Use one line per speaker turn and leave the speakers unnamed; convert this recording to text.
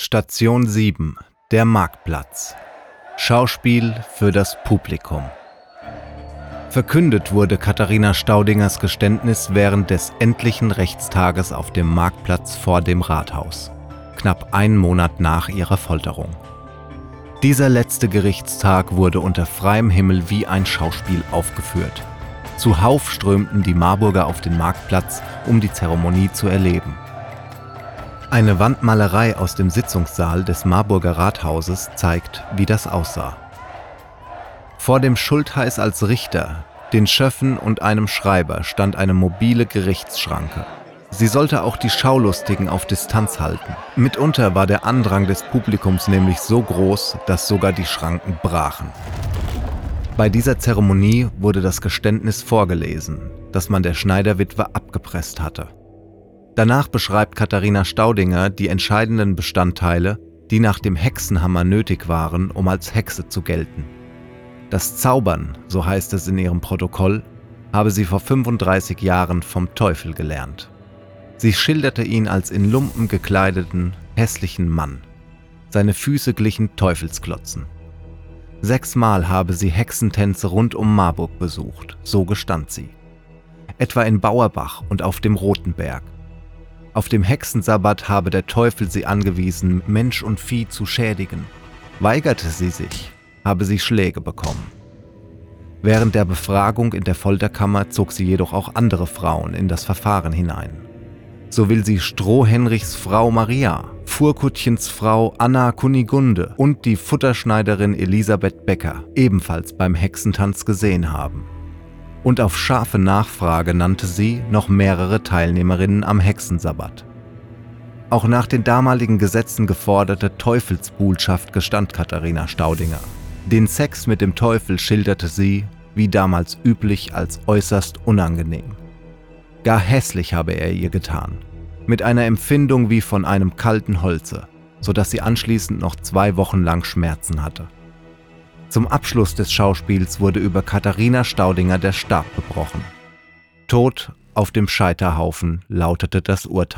Station 7 Der Marktplatz Schauspiel für das Publikum Verkündet wurde Katharina Staudingers Geständnis während des endlichen Rechtstages auf dem Marktplatz vor dem Rathaus, knapp einen Monat nach ihrer Folterung. Dieser letzte Gerichtstag wurde unter freiem Himmel wie ein Schauspiel aufgeführt. Zuhauf strömten die Marburger auf den Marktplatz, um die Zeremonie zu erleben. Eine Wandmalerei aus dem Sitzungssaal des Marburger Rathauses zeigt, wie das aussah. Vor dem Schultheiß als Richter, den Schöffen und einem Schreiber stand eine mobile Gerichtsschranke. Sie sollte auch die Schaulustigen auf Distanz halten. Mitunter war der Andrang des Publikums nämlich so groß, dass sogar die Schranken brachen. Bei dieser Zeremonie wurde das Geständnis vorgelesen, das man der Schneiderwitwe abgepresst hatte. Danach beschreibt Katharina Staudinger die entscheidenden Bestandteile, die nach dem Hexenhammer nötig waren, um als Hexe zu gelten. Das Zaubern, so heißt es in ihrem Protokoll, habe sie vor 35 Jahren vom Teufel gelernt. Sie schilderte ihn als in Lumpen gekleideten, hässlichen Mann. Seine Füße glichen Teufelsklotzen. Sechsmal habe sie Hexentänze rund um Marburg besucht, so gestand sie. Etwa in Bauerbach und auf dem Rotenberg. Auf dem Hexensabbat habe der Teufel sie angewiesen, Mensch und Vieh zu schädigen. Weigerte sie sich, habe sie Schläge bekommen. Während der Befragung in der Folterkammer zog sie jedoch auch andere Frauen in das Verfahren hinein. So will sie Strohhenrichs Frau Maria, Furkuttchens Frau Anna Kunigunde und die Futterschneiderin Elisabeth Becker ebenfalls beim Hexentanz gesehen haben. Und auf scharfe Nachfrage nannte sie noch mehrere Teilnehmerinnen am Hexensabbat. Auch nach den damaligen Gesetzen geforderte Teufelsbuhlschaft gestand Katharina Staudinger. Den Sex mit dem Teufel schilderte sie, wie damals üblich, als äußerst unangenehm. Gar hässlich habe er ihr getan, mit einer Empfindung wie von einem kalten Holze, sodass sie anschließend noch zwei Wochen lang Schmerzen hatte. Zum Abschluss des Schauspiels wurde über Katharina Staudinger der Stab gebrochen. Tod auf dem Scheiterhaufen lautete das Urteil.